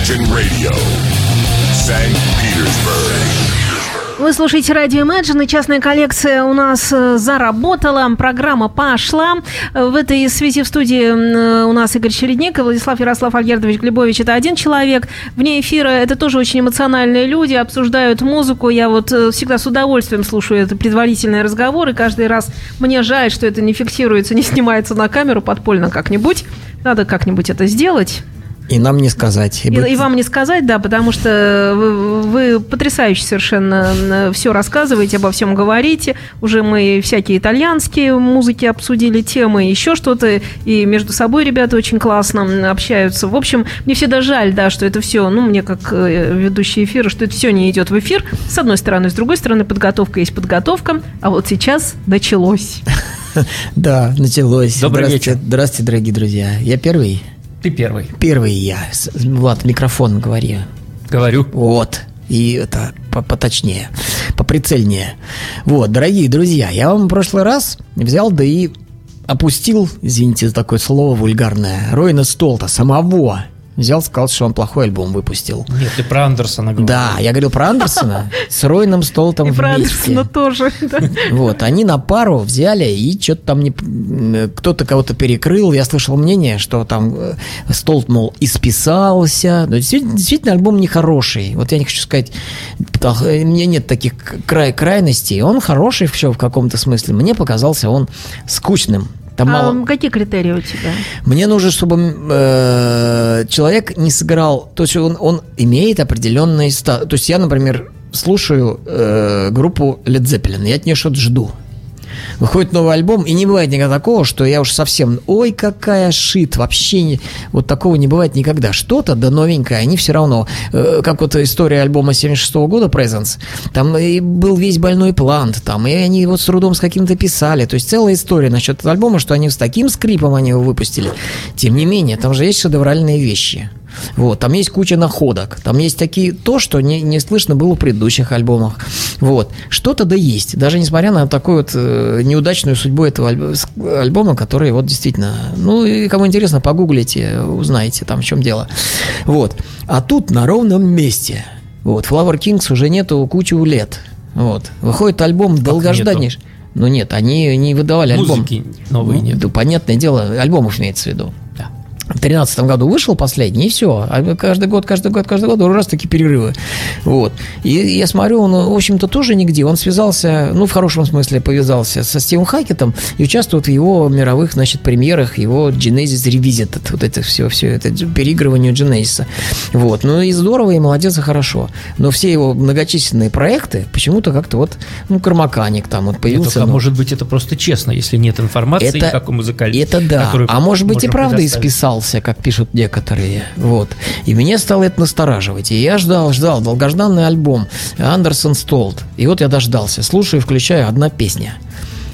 Imagine Radio, St. Petersburg. Вы слушаете радио Imagine, и частная коллекция у нас э, заработала, программа пошла. В этой связи в студии э, у нас Игорь Чередник и Владислав Ярослав Альгердович Глебович. Это один человек. Вне эфира это тоже очень эмоциональные люди, обсуждают музыку. Я вот э, всегда с удовольствием слушаю это предварительные разговоры. Каждый раз мне жаль, что это не фиксируется, не снимается на камеру подпольно как-нибудь. Надо как-нибудь это сделать. И нам не сказать. И, и вам не сказать, да, потому что вы, вы потрясающе совершенно все рассказываете, обо всем говорите. Уже мы всякие итальянские музыки обсудили, темы, еще что-то. И между собой ребята очень классно общаются. В общем, мне всегда жаль, да, что это все, ну, мне как э, ведущий эфира, что это все не идет в эфир. С одной стороны. С другой стороны, подготовка есть подготовка. А вот сейчас началось. Да, началось. Добрый вечер. Здравствуйте, дорогие друзья. Я первый? Ты первый. Первый я. Влад, микрофон говори. Говорю. Вот. И это по- поточнее, поприцельнее. Вот, дорогие друзья, я вам в прошлый раз взял, да и опустил, извините за такое слово вульгарное, Ройна Столта, самого. Взял, сказал, что он плохой альбом выпустил. Нет, ты про Андерсона говорил. Да, я говорил про Андерсона с Ройном Столтом И про. Андерсона тоже. да. Вот, они на пару взяли и что-то там не... м, Кто-то кого-то перекрыл. Я слышал мнение, что там э, Столт, мол, исписался. Но действительно, действительно альбом нехороший. Вот я не хочу сказать... э, У меня нет таких край крайностей. Он хороший все в каком-то смысле. Мне показался он скучным. Там мало- А какие критерии у тебя? мне нужно, чтобы э, человек не сыграл, то есть он, он имеет определенный статус. То есть я, например, слушаю э, группу Led Zeppelin, я от нее что-то жду. Выходит новый альбом, и не бывает никогда такого, что я уж совсем, ой, какая шит, вообще не, вот такого не бывает никогда. Что-то, да новенькое, они все равно, э, как вот история альбома 76 года Presence, там и был весь больной плант, там, и они вот с трудом с каким-то писали, то есть целая история насчет альбома, что они с таким скрипом они его выпустили. Тем не менее, там же есть шедевральные вещи. Вот, там есть куча находок, там есть такие, то, что не, не слышно было в предыдущих альбомах. Вот, что-то да есть, даже несмотря на такую вот э, неудачную судьбу этого альбома, который вот действительно, ну, и кому интересно, погуглите, узнаете там в чем дело. Вот, а тут на ровном месте, вот, Flower Kings уже нету кучу лет, вот, выходит альбом долгожданнейший. Ну нет, они не выдавали альбом. Музыки новой Ну, нет. да, понятное дело, альбомов имеется в виду. В 2013 году вышел последний, и все. А каждый год, каждый год, каждый год раз такие перерывы. Вот. И я смотрю, он, в общем-то, тоже нигде. Он связался, ну, в хорошем смысле повязался со Стивом Хакетом и участвует в его мировых, значит, премьерах, его Genesis Revisited, вот это все, все это переигрывание Genesis. Вот. Ну, и здорово, и молодец, и хорошо. Но все его многочисленные проекты почему-то как-то вот, ну, Кармаканик там вот Нет, появился. только, ну, может быть, это просто честно, если нет информации, это, как у музыкального. это да. А может быть и правда предоставить. Исписался, как пишут некоторые. Вот. И меня стало это настораживать. И я ждал, ждал долгожданный альбом Андерсон Столт. И вот я дождался. Слушаю, включаю одна песня.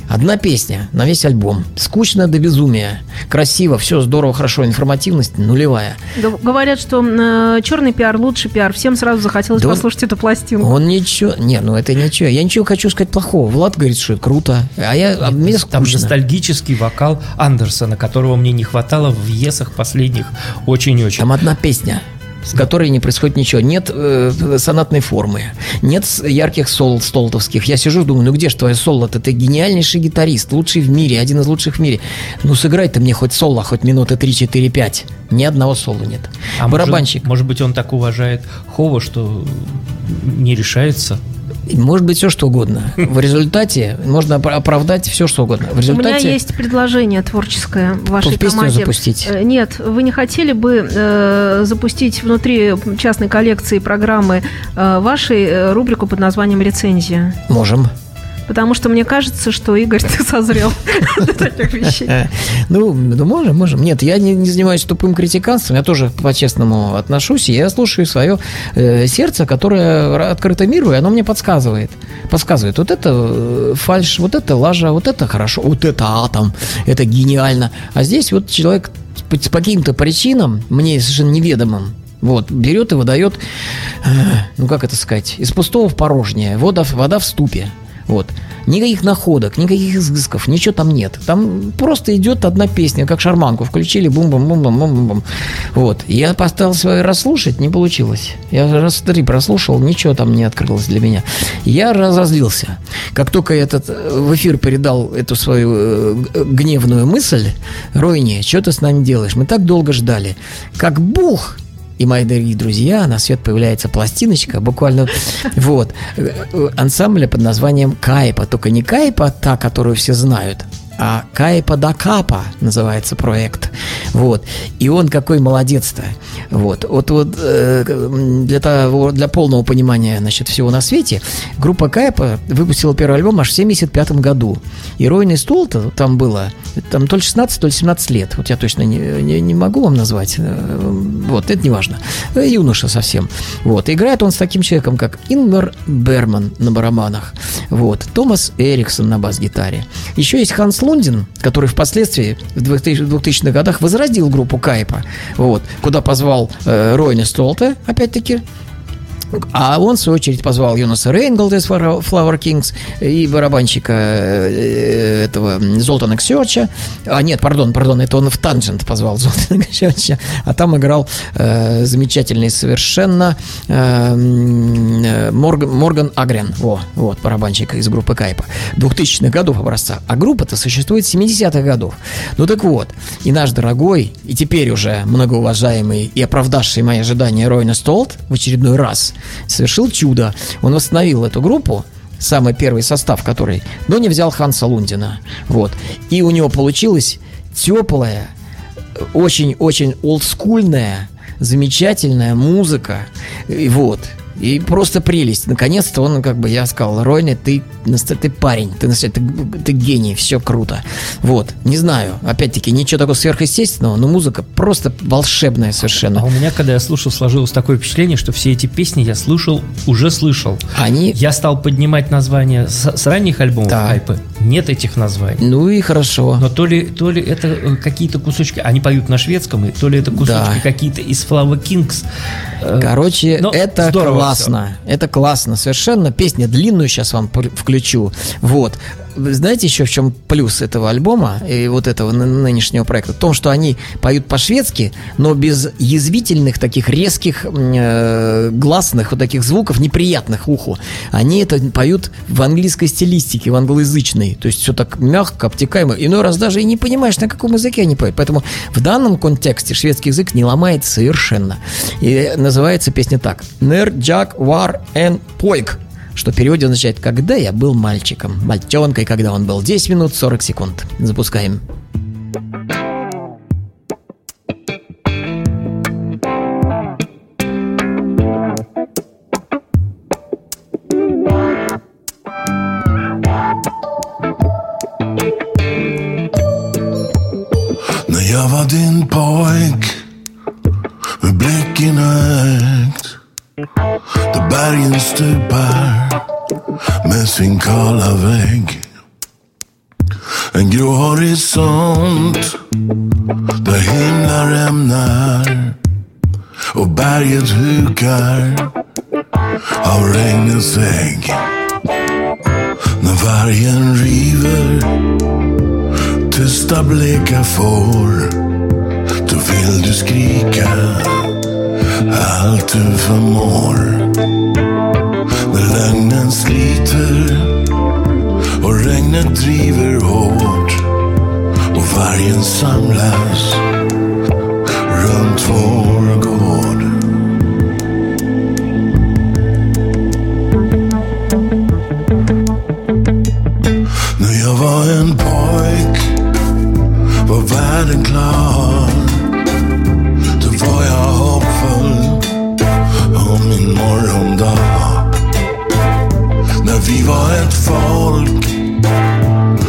Одна песня на весь альбом. Скучно до безумия. Красиво, все здорово, хорошо. Информативность нулевая. Говорят, что э, черный пиар лучше пиар. Всем сразу захотелось Да он- послушать эту пластинку. Он ничего... Не, ну это ничего. Я ничего хочу сказать плохого. Влад говорит, что это круто. А я... а мне Там ностальгический вокал Андерсона, которого мне не хватало в Есах последних очень-очень. Там одна песня, с которой не происходит ничего. Нет э, сонатной формы, нет ярких сол столтовских. Я сижу, думаю, ну где же твое соло? Ты гениальнейший гитарист, лучший в мире, один из лучших в мире. Ну сыграй ты мне хоть соло, хоть минуты 3-4-5. Ни одного соло нет. А Барабанщик. Может, может быть, он так уважает Хова, что не решается. Может быть все что угодно. В результате можно опра- оправдать все что угодно. В У меня результате есть предложение творческое в вашей песню команде. запустить. Э, Нет, вы не хотели бы э, запустить внутри частной коллекции программы э, вашей э, рубрику под названием «Рецензия»? можем. Потому что мне кажется, что Игорь, ты созрел для таких вещей. Ну, ну, можем, можем. Нет, я не, занимаюсь тупым критиканством, я тоже по-честному отношусь, я слушаю свое э, сердце, которое открыто миру, и оно мне подсказывает. Подсказывает, вот это э, фальш, вот это лажа, вот это хорошо, вот это атом, это гениально. А здесь вот человек по, каким-то причинам, мне совершенно неведомым, вот, берет и выдает, э, ну как это сказать, из пустого в порожнее, вода, вода в ступе. Вот. Никаких находок, никаких изысков, ничего там нет. Там просто идет одна песня, как шарманку включили, бум-бум-бум-бум-бум-бум. Вот. Я поставил свое расслушать, не получилось. Я раз три прослушал, ничего там не открылось для меня. Я разозлился. Как только этот э, в эфир передал эту свою э, гневную мысль, Ройни, что ты с нами делаешь? Мы так долго ждали. Как Бог и, мои дорогие друзья, на свет появляется пластиночка, буквально вот, э, ансамбля под названием Кайпа. Только не Кайпа, та, которую все знают, а Кайпа да Капа называется проект. Вот. И он какой молодец-то. Вот. Вот, вот э, для, того, для полного понимания значит, всего на свете, группа Кайпа выпустила первый альбом аж в 75 году. И Ройный стул -то там было, там то ли 16, то ли 17 лет. Вот я точно не, не, не могу вам назвать. Э, Вот, это не важно. Э, Юноша совсем. Вот. Играет он с таким человеком, как Ингмар Берман на барабанах. Вот. Томас Эриксон на бас-гитаре. Еще есть Ханс Лундин, который впоследствии в 2000 2000-х годах возродил группу Кайпа, вот, куда позвал э, Ройни Столте, опять-таки, а он, в свою очередь, позвал Йонаса Рейнголда из Flower Kings и барабанщика э, этого Золтана Ксёча. А нет, пардон, пардон, это он в Танжент позвал Золтана Ксёча. А там играл э, замечательный совершенно э, Морган, Морган Агрен. Во, вот, барабанщик из группы Кайпа. 2000-х годов образца. А группа-то существует с 70-х годов. Ну так вот, и наш дорогой, и теперь уже многоуважаемый и оправдавший мои ожидания Ройна Столт в очередной раз совершил чудо. Он восстановил эту группу, самый первый состав которой, но не взял Ханса Лундина. Вот. И у него получилась теплая, очень-очень олдскульная, замечательная музыка. И вот. И просто прелесть. Наконец-то он, как бы, я сказал, Ройне, ты, ты парень, ты, ты, ты гений, все круто. Вот, не знаю, опять-таки, ничего такого сверхъестественного, но музыка просто волшебная А совершенно. у меня, когда я слушал, сложилось такое впечатление, что все эти песни я слушал, уже слышал. Они, Я стал поднимать названия с, с ранних альбомов Да. Хайпы. Нет этих названий. ну и хорошо. Но то ли, то ли это э, какие-то кусочки, они поют на шведском, и то ли это кусочки Да. какие-то из Flower Kings. э, Короче, но это здорово классно. Это классно, совершенно. Песня длинную сейчас вам включу. Вот. Вы знаете еще в чем плюс этого альбома и вот этого ны- нынешнего проекта? В том, что они поют по-шведски, но без язвительных таких резких э, гласных вот таких звуков, неприятных уху. Они это поют в английской стилистике, в англоязычной. То есть все так мягко, обтекаемо. Иной раз даже и не понимаешь, на каком языке они поют. Поэтому в данном контексте шведский язык не ломает совершенно. И называется песня так. «Нер Джак Вар Эн Пойк», что в переводе означает «когда я был мальчиком». Мальчонкой, когда он был 10 минут 40 секунд. Запускаем. Horisont där himlar rämnar och berget hukar av regnets vägg När vargen river tysta bleka får Då vill du skrika allt du förmår När lögnen sliter och regnet driver hår vargen samlas runt vår gård. När jag var en pojk var världen klar. Då var jag hoppfull om min morgondag. När vi var ett folk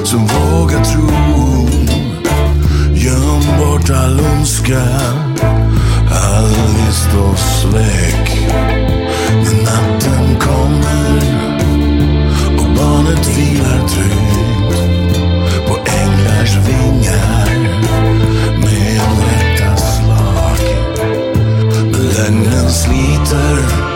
som vågar tro svarta lumska. all ondska, all list och svek När natten kommer och barnet vilar tryggt på änglars vingar med en rätta slag. Men lögnen sliter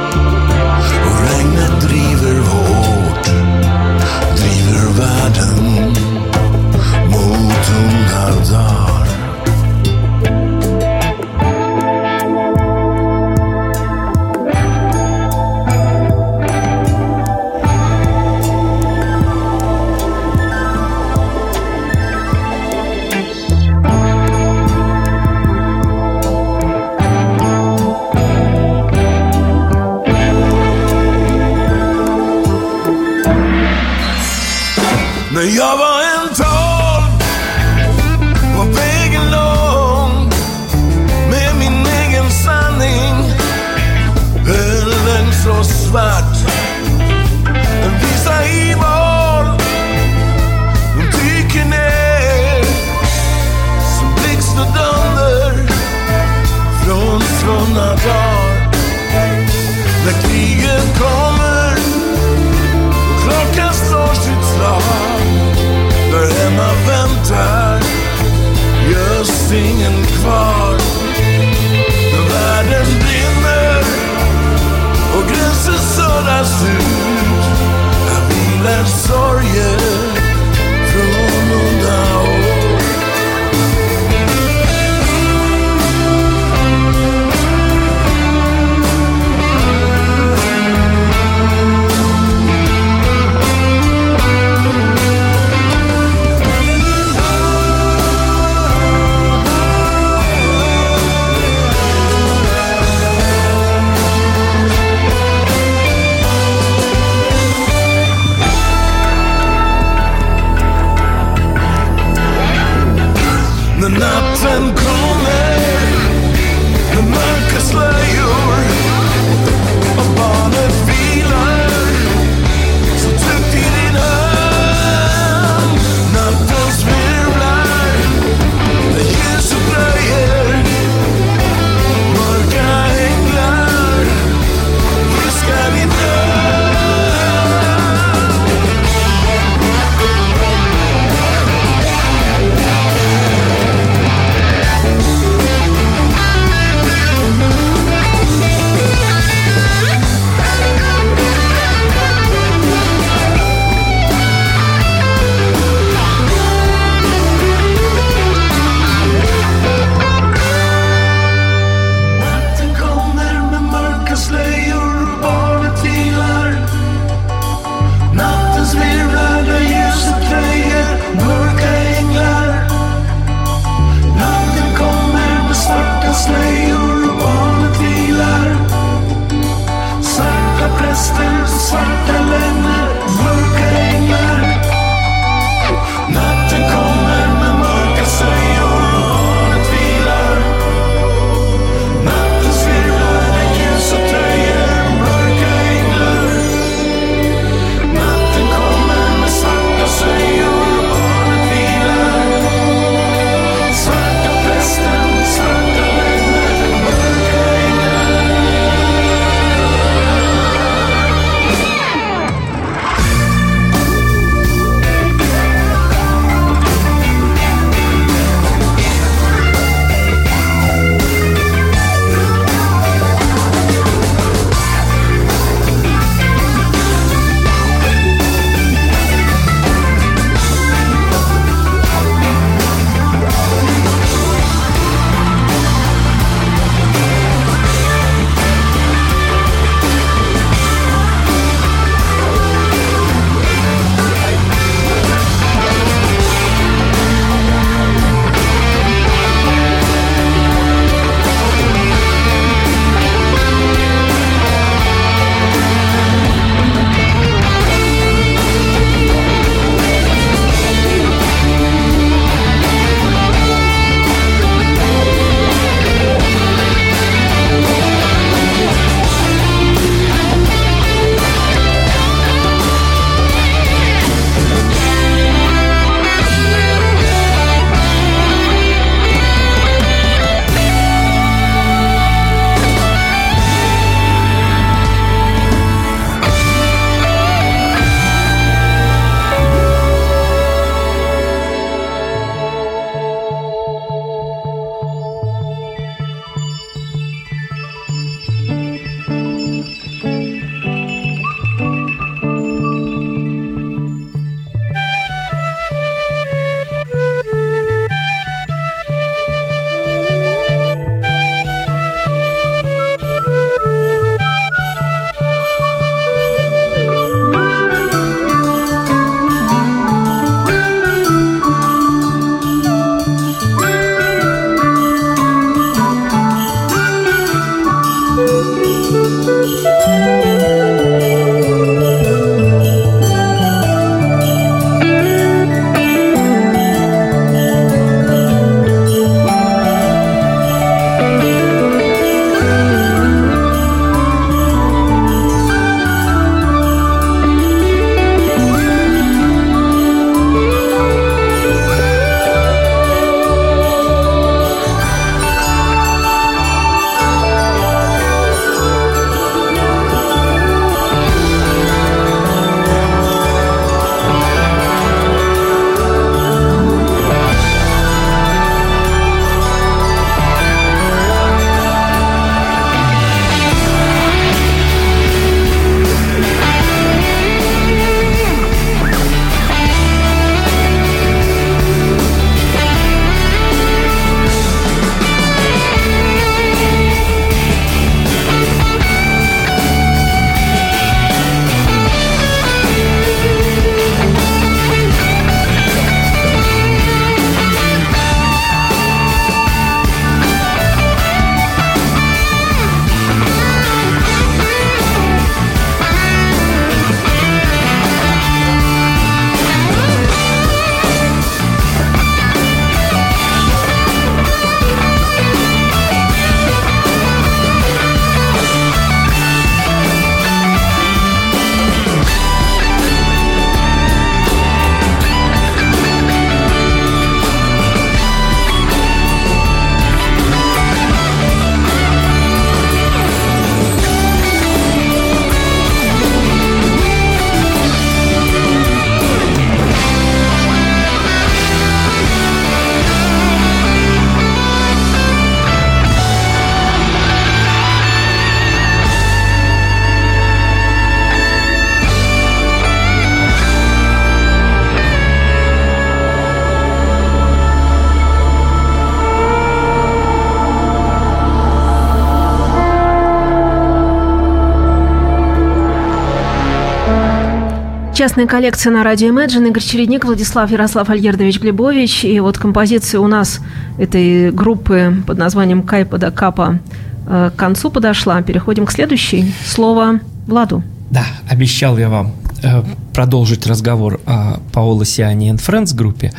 частная коллекция на радио Imagine. Игорь Чередник, Владислав Ярослав Альгердович Глебович. И вот композиция у нас этой группы под названием «Кайпа да Капа» э, к концу подошла. Переходим к следующей. Слово Владу. Да, обещал я вам э, продолжить разговор о Паоло Сиани и Friends группе.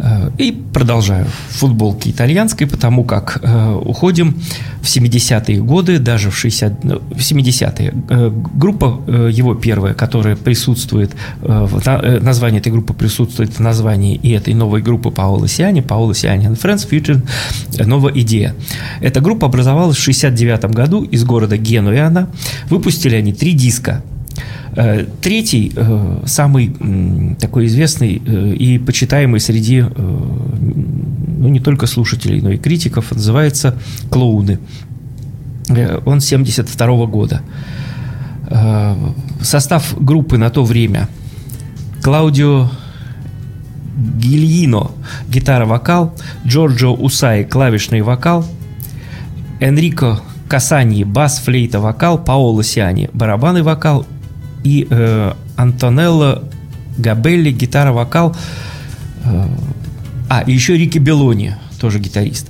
Э, и продолжаю в футболке итальянской, потому как э, уходим в 70-е годы, даже в, 60, ну, в 70-е. Э, группа э, его первая, которая присутствует, э, в, на- э, название этой группы присутствует в названии и этой новой группы Паоло Сиани, Паоло Сиани and Friends Future э, «Новая идея». Эта группа образовалась в 69 году из города Генуяна. Выпустили они три диска Третий, э, самый такой известный э, и почитаемый среди э, ну, не только слушателей, но и критиков, называется «Клоуны». Э, Он 72 года. Э, Состав группы на то время Клаудио Гильино – гитара-вокал, Джорджо Усай – клавишный вокал, Энрико Касани – бас, флейта, вокал, Паоло Сиани – барабаны, вокал и э, Антонелло Габелли – гитара-вокал. Э, а, и еще Рики Белони, тоже гитарист.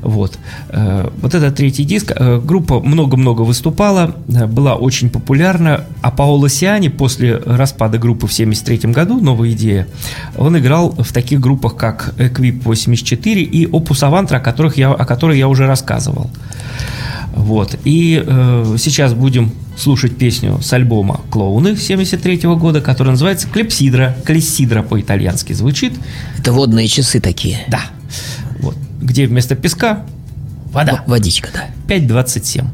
Вот. Э, Вот это третий диск. Э, Группа много-много выступала, была очень популярна. А Паоло Сиани после распада группы в 73 году, новая идея, он играл в таких группах, как Equip 84 и Opus Avantra, о, которых я, о которой я уже рассказывал. Вот. И сейчас будем слушать песню с альбома «Клоуны» 73 года, которая называется «Клепсидра». «Клессидра» по-итальянски звучит. Это водные часы такие. Да. Вот. Где вместо песка вода. В- Водичка, да. 5.27.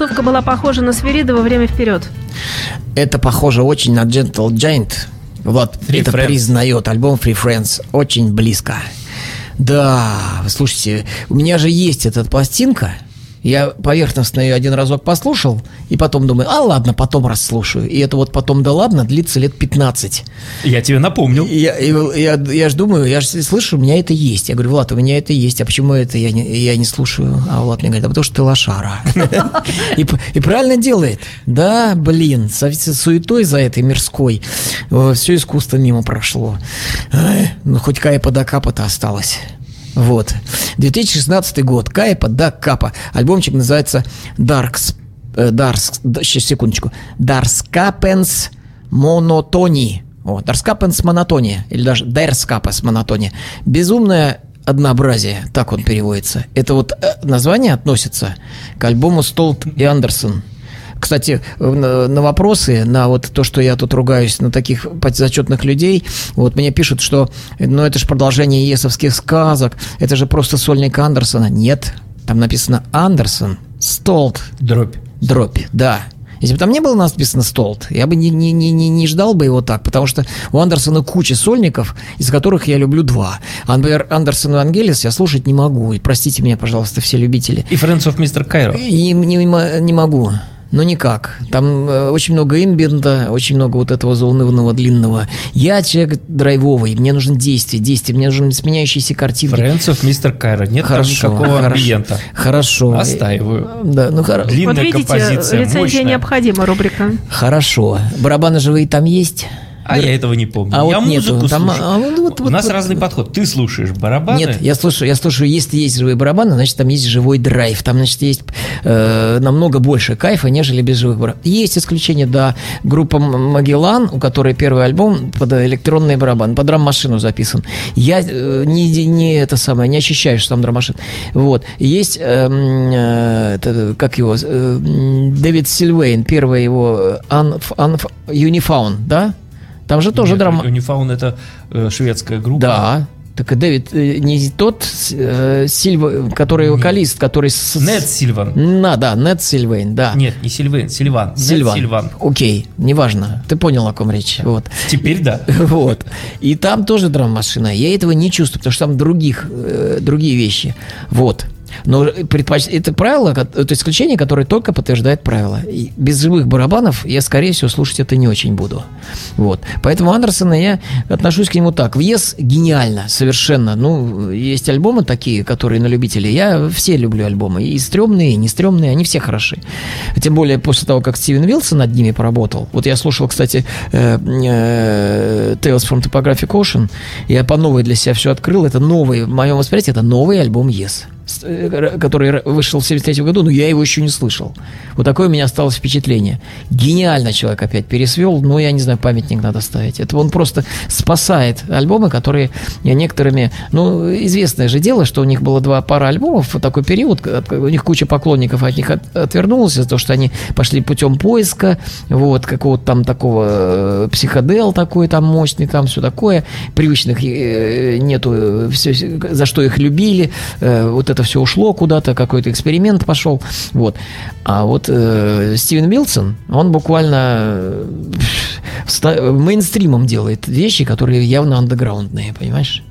Концовка была похожа на Свиридова «Время вперед». Это похоже очень на Gentle Giant. Вот, Free это Friends. признает альбом Free Friends. Очень близко. Да, вы слушайте, у меня же есть эта пластинка. Я поверхностно ее один разок послушал, и потом думаю, а ладно, потом расслушаю. И это вот потом, да ладно, длится лет 15. Я тебе напомнил. Я, и я, я же думаю, я же слышу, у меня это есть. Я говорю, Влад, у меня это есть, а почему это я не, я не слушаю? А Влад мне говорит, а потому что ты лошара. И, правильно делает. Да, блин, со суетой за этой мирской все искусство мимо прошло. Ну, хоть кайпа да капа-то осталось. Вот. 2016 год. Кайпа да капа. Альбомчик называется Darks. э, Darks. да, Сейчас, секундочку. Darskapens Monotony. О, Darskapens Монотония. Или даже Darskapens Монотония. Безумное однообразие, так он переводится. Это вот э, название относится к альбому Столт и Андерсон. Кстати, на, вопросы, на вот то, что я тут ругаюсь на таких зачетных людей, вот мне пишут, что ну это же продолжение есовских сказок, это же просто сольник Андерсона. Нет, там написано Андерсон, Столт, Дробь. дробь, да. Если бы там не было написано Столт, я бы не, не, не, не, не ждал бы его так, потому что у Андерсона куча сольников, из которых я люблю два. А, например, Андерсон и Ангелис я слушать не могу. И простите меня, пожалуйста, все любители. И Friends of Mr. Cairo. И не, не, не могу. Ну никак. Там э, очень много имбиента, очень много вот этого заунывного длинного. Я человек драйвовый, мне нужно действие, действие, мне нужны сменяющиеся картинки. Friends of Mr. Cairo. Нет Хорошо, там никакого хорошо. амбиента. Хорошо. Остаиваю. Да, ну хоро- Длинная вот видите, композиция, рецензия мощная. необходима, рубрика. хорошо. Барабаны живые там есть? А я этого не помню. А я вот нету. музыку Там, слушаю. а вот- вот- У вот- нас вот- разный подход. Ты слушаешь барабаны. Нет, я слушаю, я слушаю, если есть живые барабаны, значит, там есть живой драйв. Там, значит, есть э, намного больше кайфа, нежели без живых барабанов. Есть исключение, да, группа Магеллан, у которой первый альбом под электронные барабаны, под драм-машину записан. Я э, не, не это самое, не ощущаю, что там драм-машина. Вот. Есть, эм, э, это, как его, э, Дэвид Сильвейн, первый его э, Unf- Unf- Unifound, да? Там же тоже Нет, драма. Унифаун это э, шведская группа. Да. Так и Дэвид э, не тот э, Сильва, который вокалист, который с... Нед Сильван. На, да, Нед Сильвейн, да. Нет, не Сильвейн, Сильван. Нед Сильван. Сильван. Окей, неважно. Ты понял, о ком речь. Вот. Теперь да. Вот. И там тоже драм-машина. Я этого не чувствую, потому что там других, э, другие вещи. Вот. Но предпоч... это правило, это исключение, которое только подтверждает правило. И без живых барабанов я, скорее всего, слушать это не очень буду. Вот. Поэтому Андерсона я отношусь к нему так. Въезд гениально, совершенно. Ну, есть альбомы такие, которые на любителей. Я все люблю альбомы. И стрёмные, и не стрёмные, они все хороши. Тем более после того, как Стивен Вилсон над ними поработал. Вот я слушал, кстати, э, э, Tales from Topographic Ocean. Я по новой для себя все открыл. Это новый, в моем восприятии, это новый альбом Yes который р- вышел в 73 году, но я его еще не слышал. Вот такое у меня осталось впечатление. Гениально человек опять пересвел, но я не знаю, памятник надо ставить. Это он просто спасает альбомы, которые некоторыми... Ну, известное же дело, что у них было два пара альбомов в такой период, у них куча поклонников от них от- отвернулась из-за того, что они пошли путем поиска, вот, какого-то там такого э, психодел такой там мощный, там все такое, привычных э, нету, все, за что их любили, э, вот это все ушло куда-то, какой-то эксперимент пошел, вот. А вот э, Стивен Милсон, он буквально э, ста- мейнстримом делает вещи, которые явно андеграундные, понимаешь?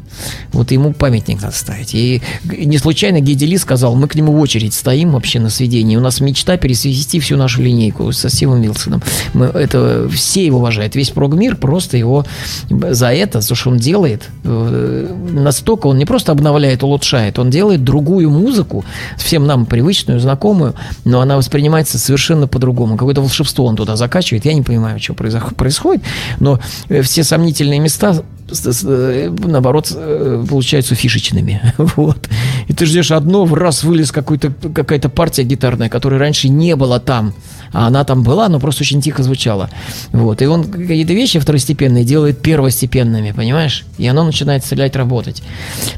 Вот ему памятник надо ставить. И не случайно Геди Ли сказал, мы к нему в очередь стоим вообще на сведении. У нас мечта пересвести всю нашу линейку со Стивом Вилсоном. Мы, это, все его уважают. Весь прогмир просто его за это, за то, что он делает, э, настолько он не просто обновляет, улучшает, он делает другую музыку, всем нам привычную, знакомую, но она воспринимается совершенно по-другому. Какое-то волшебство он туда закачивает. Я не понимаю, что происходит, но э, все сомнительные места наоборот, э, получаются фишечными. Вот. И ты ждешь одно, в раз вылез какой-то, какая-то партия гитарная, которой раньше не было там. А она там была, но просто очень тихо звучала. Вот. И он какие-то вещи второстепенные делает первостепенными, понимаешь? И оно начинает стрелять, работать.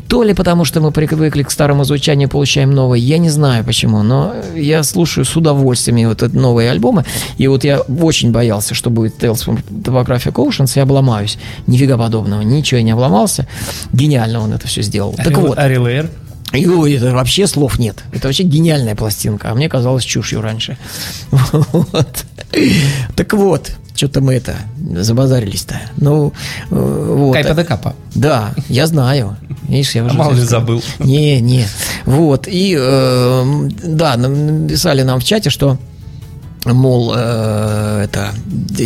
То ли потому, что мы привыкли к старому звучанию, получаем новое, я не знаю почему, но я слушаю с удовольствием вот эти новые альбомы. И вот я очень боялся, что будет Tales from Topographic Oceans, я обломаюсь. Нифига подобного, ничего я не обломался. Гениально он это все сделал. Так вот, Ари Лейер. И ой, это вообще слов нет. Это вообще гениальная пластинка. А мне казалось чушью раньше. Вот. Так вот, что-то мы это забазарились-то. Ну, э, вот. Кайпа да капа. Да, я знаю. Видишь, я уже А мало ли забыл. Не, не. Вот. И э, да, написали нам в чате, что мол, э, это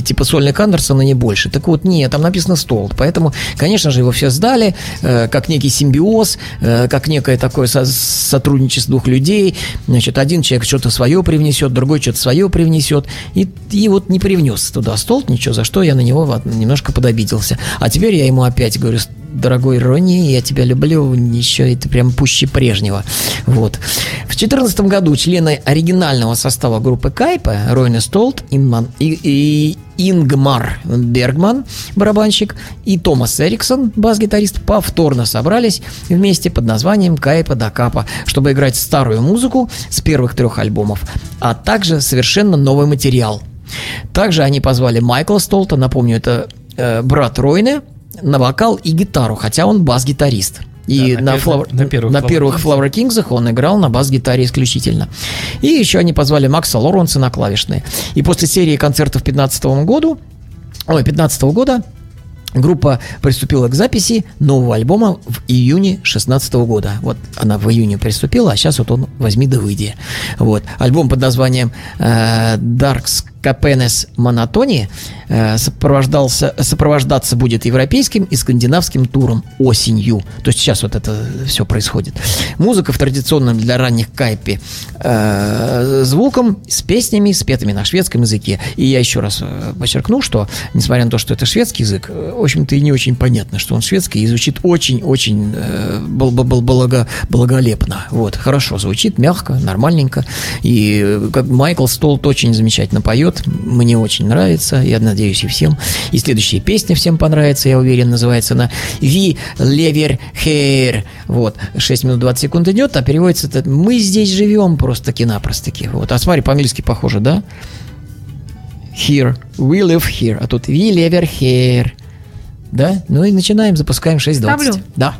типа сольник Андерсона не больше. Так вот, нет, там написано стол. Поэтому, конечно же, его все сдали, э, как некий симбиоз, э, как некое такое со- сотрудничество двух людей. Значит, один человек что-то свое привнесет, другой что-то свое привнесет. И, и вот не привнес туда стол, ничего, за что я на него немножко подобиделся. А теперь я ему опять говорю, дорогой Ронни, я тебя люблю, еще это прям пуще прежнего. Вот. В 2014 году члены оригинального состава группы Кайпа, Ройне Столт, Инман, и, и Ингмар Бергман, барабанщик, и Томас Эриксон, бас-гитарист, повторно собрались вместе под названием Кайпа да Капа, чтобы играть старую музыку с первых трех альбомов, а также совершенно новый материал. Также они позвали Майкла Столта, напомню, это э, брат Ройне, на вокал и гитару, хотя он бас-гитарист. И Да, на, на Flower- на первых на первых. Flower Kings'ах он играл на бас-гитаре исключительно. И еще они позвали Макса Лоренса на клавишные. И после серии концертов 15 году, ой, 15 года Группа приступила к записи нового альбома в июне 16 года. Вот она в июне приступила, а сейчас вот он возьми да выйди. Вот. Альбом под названием э, Dark Capenes Monotony э, сопровождался, сопровождаться будет европейским и скандинавским туром осенью. То есть сейчас вот это все происходит. Музыка в традиционном для ранних кайпе э, звуком, с песнями, спетыми на шведском языке. И я еще раз э, подчеркну, что, несмотря на то, что это шведский язык, э, в общем-то и не очень понятно, что он шведский, и звучит очень-очень э, бл- бл- бл- благо- благолепно. Вот, хорошо звучит, мягко, нормальненько. И как Майкл Столт очень замечательно поет, мне очень нравится, я надеюсь и всем. И следующая песня всем понравится, я уверен, называется она «Ви левер хейр». Вот, 6 минут 20 секунд идет, а переводится это «Мы здесь живем просто-таки-напросто-таки». Вот, а смотри, по-английски похоже, да? Here, we live here, а тут we live here. Да? Ну и начинаем, запускаем 6.20. Ставлю. Да.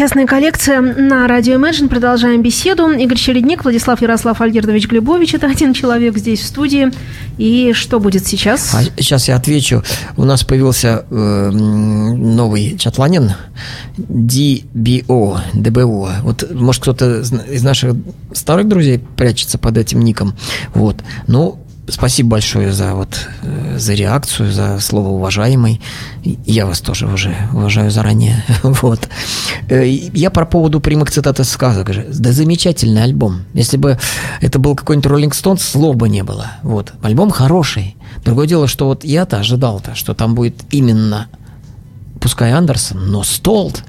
Частная коллекция на радио Imagine. Продолжаем беседу. Игорь Чередник, Владислав Ярослав Альгердович Глебович. Это один человек здесь в студии. И что будет сейчас? А сейчас я отвечу. У нас появился э, новый чатланин DBO, DBO. Вот, может, кто-то из наших старых друзей прячется под этим ником. Вот. Ну, спасибо большое за вот э, за реакцию, за слово уважаемый. Я вас тоже уже уважаю заранее. Вот. Э, Я по поводу прямых цитат из сказок же. Да замечательный альбом. Если бы это был какой-нибудь Роллинг Стоунс, слов бы не было. Вот. Альбом хороший. Другое дело, что вот я-то ожидал-то, что там будет именно пускай Андерсон, но Столт.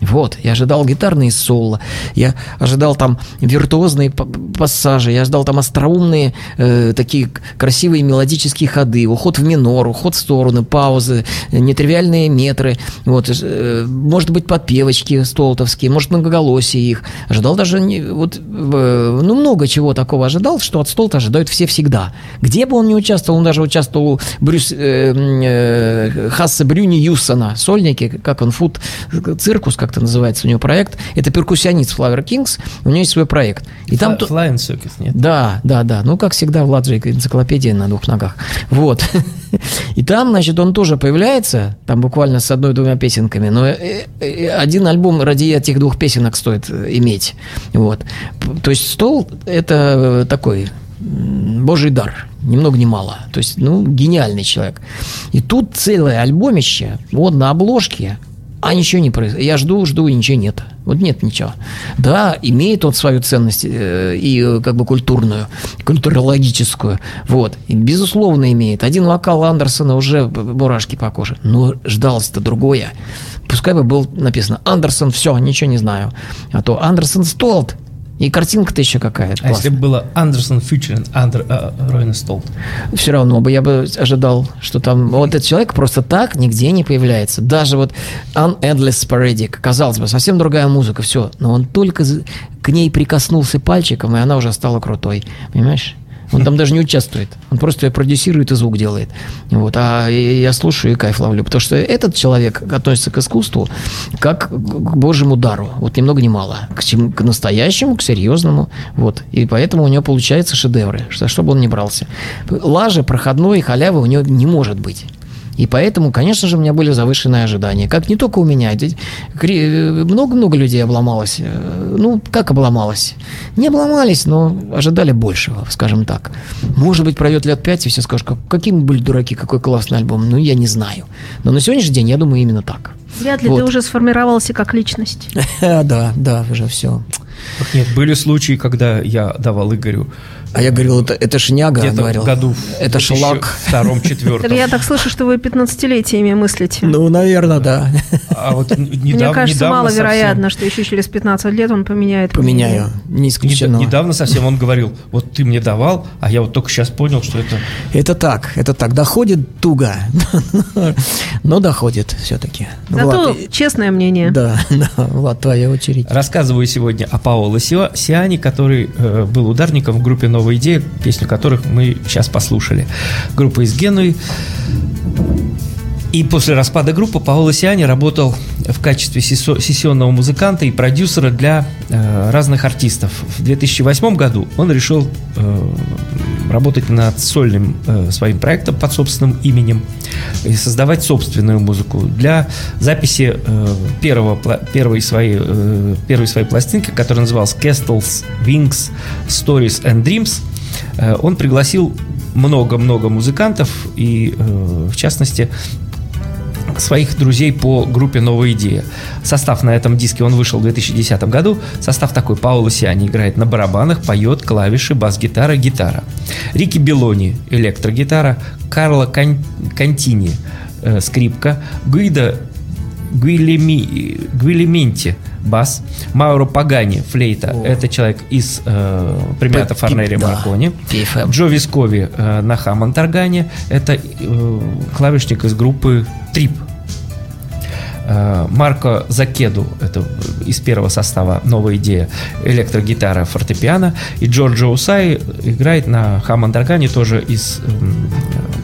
Вот, я ожидал гитарные соло, я ожидал там виртуозные пассажи, я ожидал там остроумные э, такие красивые мелодические ходы, уход в минор, уход в стороны, паузы, нетривиальные метры, вот, э, может быть подпевочки столтовские, может многоголосие их. Ожидал даже, вот, э, ну много чего такого ожидал, что от Столта ожидают все всегда. Где бы он ни участвовал, он даже участвовал у Брюс, э, э, Хасса Брюни Юссона, сольники, как он, фут циркус, как-то называется у него проект. Это перкуссионист Flower Kings, у него есть свой проект. И там... Фла- то- Flying Circus, нет? да, да, да. Ну, как всегда, Влад же энциклопедия на двух ногах. Вот. И там, значит, он тоже появляется, там буквально с одной-двумя песенками, но э, э, один альбом ради этих двух песенок стоит э, иметь. Вот. То есть стол – это такой божий дар, ни много ни мало. То есть, ну, гениальный человек. И тут целое альбомище, вот на обложке, а ничего не происходит. Я жду, жду, и ничего нет. Вот нет ничего. Да, имеет он свою ценность э, и э, как бы культурную, культурологическую. Вот. И, безусловно, имеет. Один вокал Андерсона уже мурашки по коже. Но ждалось-то другое. Пускай бы был написано Андерсон, все, ничего не знаю. А то Андерсон Столт. И картинка-то еще какая-то. А если бы было Андерсон Фьючерин, Андер, а, Ройна Столт? все равно бы я бы ожидал, что там вот этот человек просто так нигде не появляется. Даже вот An Endless Sporadic, казалось бы, совсем другая музыка, все. Но он только к ней прикоснулся пальчиком, и она уже стала крутой. Понимаешь? Он там даже не участвует. Он просто ее продюсирует и звук делает. Вот. А я слушаю и кайф ловлю. Потому что этот человек относится к искусству как к божьему дару. Вот ни много ни мало. К, чему- к настоящему, к серьезному. Вот. И поэтому у него получаются шедевры. Что, чтобы он не брался. Лажи, проходной, халявы у него не может быть. И поэтому, конечно же, у меня были завышенные ожидания. Как не только у меня. Много-много людей обломалось. Э, Ну, как обломалось? Не обломались, но ожидали большего, скажем так. Может быть, пройдет лет пять, и все скажут, «Как- какие мы были дураки, какой классный альбом. Ну, я не знаю. Но на сегодняшний день, я думаю, именно так. Вряд ли Вот. ты уже сформировался как личность. Да, да, уже все. Нет, были случаи, когда я давал Игорю А я говорил, это, это шняга, где-то говорил. в году Это шлак. втором, Так четвертом. я так слышу, что вы 15-летиями мыслите. Ну, наверное, да. А вот н- Мне кажется, недавно маловероятно, что еще через 15 лет он поменяет. Поменяю. Не совсем- исключено. нед- Недавно совсем он говорил, вот ты мне давал, а я вот только сейчас понял, что это... Это так, это так. Доходит туго, но доходит все-таки. Зато честное мнение. Да, да, Влад, твоя очередь. Рассказываю сегодня о Паоло Сиане, который э, был ударником в группе «Новая идея», песню которых мы сейчас послушали. Группа из Генуи. И после распада группы Паоло Сиани работал в качестве сессионного музыканта и продюсера для э, разных артистов. В 2008 году он решил э, работать над сольным э, своим проектом под собственным именем и создавать собственную музыку для записи э, первого, первой, своей, э, первой своей пластинки, которая называлась Castles, Wings, Stories and Dreams. Э, он пригласил много-много музыкантов и, э, в частности, своих друзей по группе «Новая идея». Состав на этом диске, он вышел в 2010 году. Состав такой. Пауло Сиани играет на барабанах, поет, клавиши, бас-гитара, гитара. Рики Белони – электрогитара. Карло Кан- Кантини э, – скрипка. Гуида Гуилеми, Гуилементи бас, Мауро Пагани флейта, это человек из э, Премиата Пи- Форнери да, Маркони, PFM. Джо Вискови э, на Хаммонд-органе, это э, клавишник из группы Трип. Э, Марко Закеду, это из первого состава «Новая идея», электрогитара, фортепиано. И Джорджо Усай играет на Хаммонд-органе тоже из м, э, пер- э,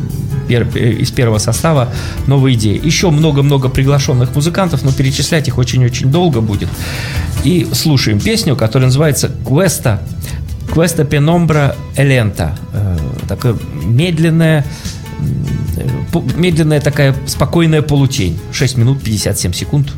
из первого состава новые идеи. Еще много-много приглашенных музыкантов, но перечислять их очень-очень долго будет. И слушаем песню, которая называется «Квеста penombra e lenta. Э, Такая медленная, м, э, медленная такая спокойная полутень. 6 минут 57 секунд.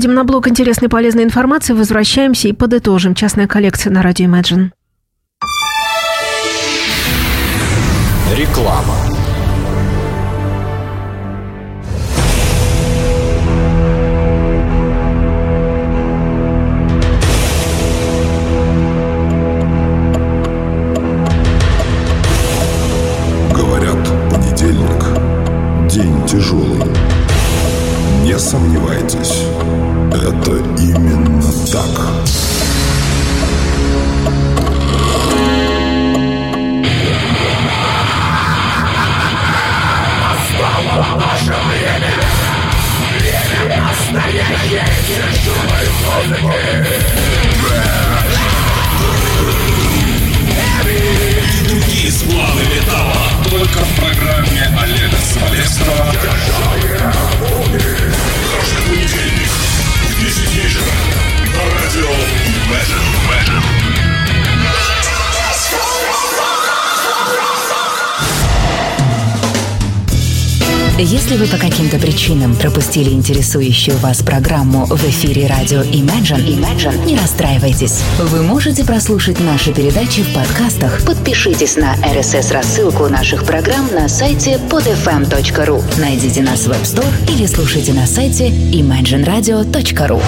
Уходим на блок интересной полезной информации, возвращаемся и подытожим. Частная коллекция на радио Imagine. Реклама. Если вы по каким-то причинам пропустили интересующую вас программу в эфире радио Imagine, Imagine, не расстраивайтесь. Вы можете прослушать наши передачи в подкастах. Подпишитесь на RSS-рассылку наших программ на сайте podfm.ru. Найдите нас в App Store или слушайте на сайте imagineradio.ru.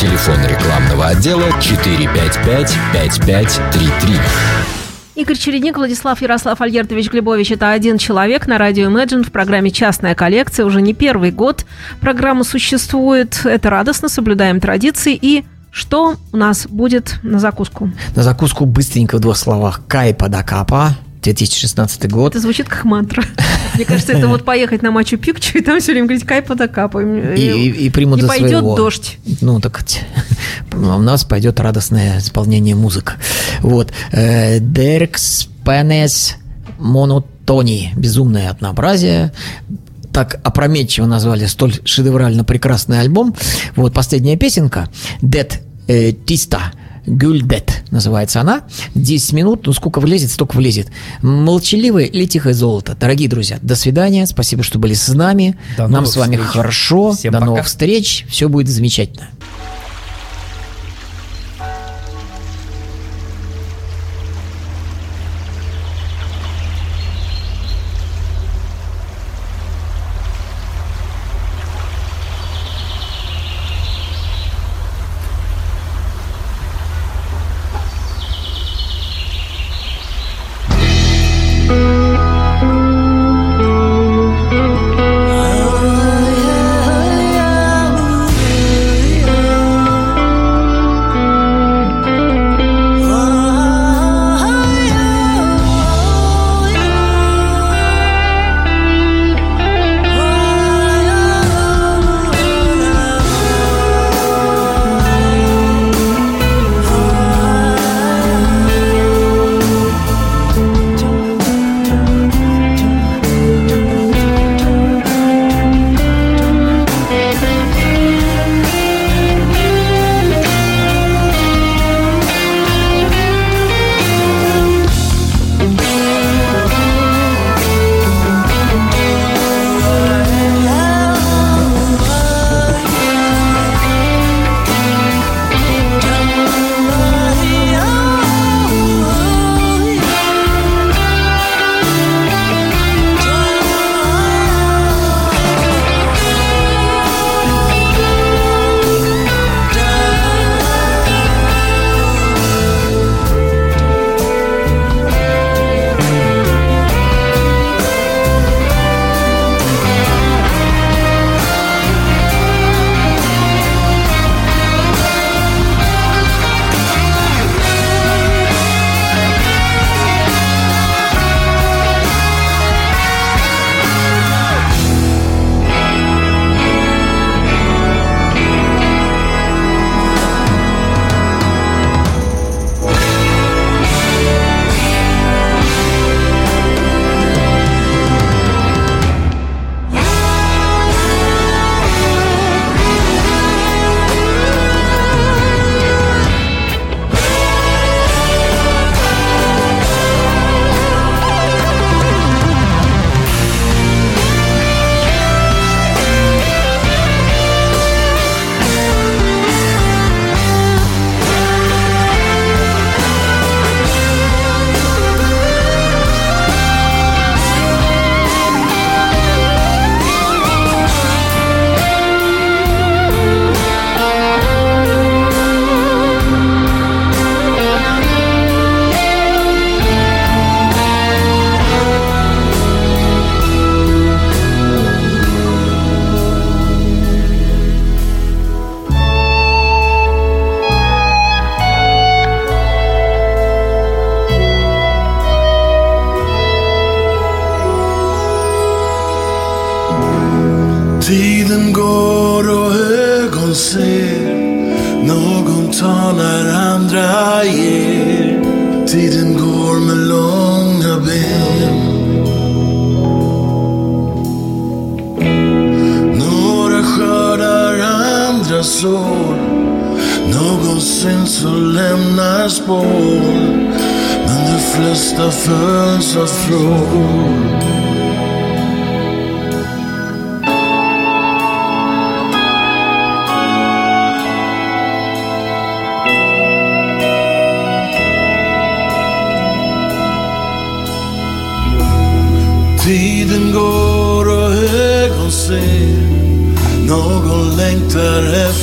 Телефон рекламного отдела 455-5533. Игорь Чередник, Владислав Ярослав Альгертович Глебович – это один человек на радио Imagine в программе «Частная коллекция». Уже не первый год программа существует. Это радостно, соблюдаем традиции. И что у нас будет на закуску? На закуску быстренько в двух словах. Кайпа да капа. 2016 год. Это звучит как мантра. Мне кажется, это вот поехать на Мачу Пикчу и там все время говорить кайпа да капа. И, и, и примут и за пойдет своего. дождь. Ну, так у нас пойдет радостное исполнение музык. Вот. Э, Деркс Пенес Монотони. Безумное однообразие. Так опрометчиво назвали столь шедеврально прекрасный альбом. Вот последняя песенка. Дед э, Тиста. Гюльдет называется она. 10 минут, ну сколько влезет, столько влезет. Молчаливое или тихое золото. Дорогие друзья, до свидания. Спасибо, что были с нами. До Нам с вами встреч. хорошо. Всем до пока. новых встреч. Все будет замечательно.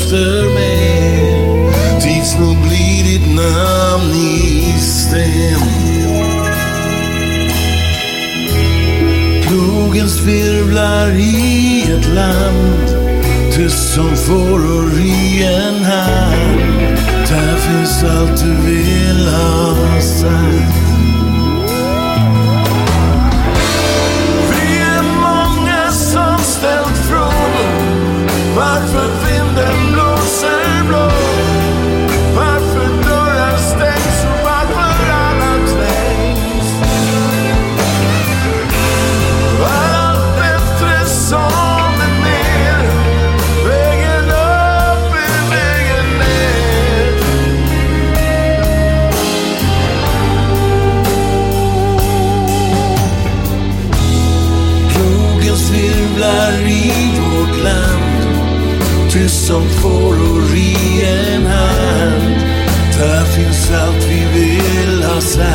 efter mig. Tills nog blir ditt namn i sten. Plogen svirvlar i ett land. Tyst som fåror i en hand. Där finns allt du vill ha sagt som fåror i en hand. Där finns allt vi vill ha sagt.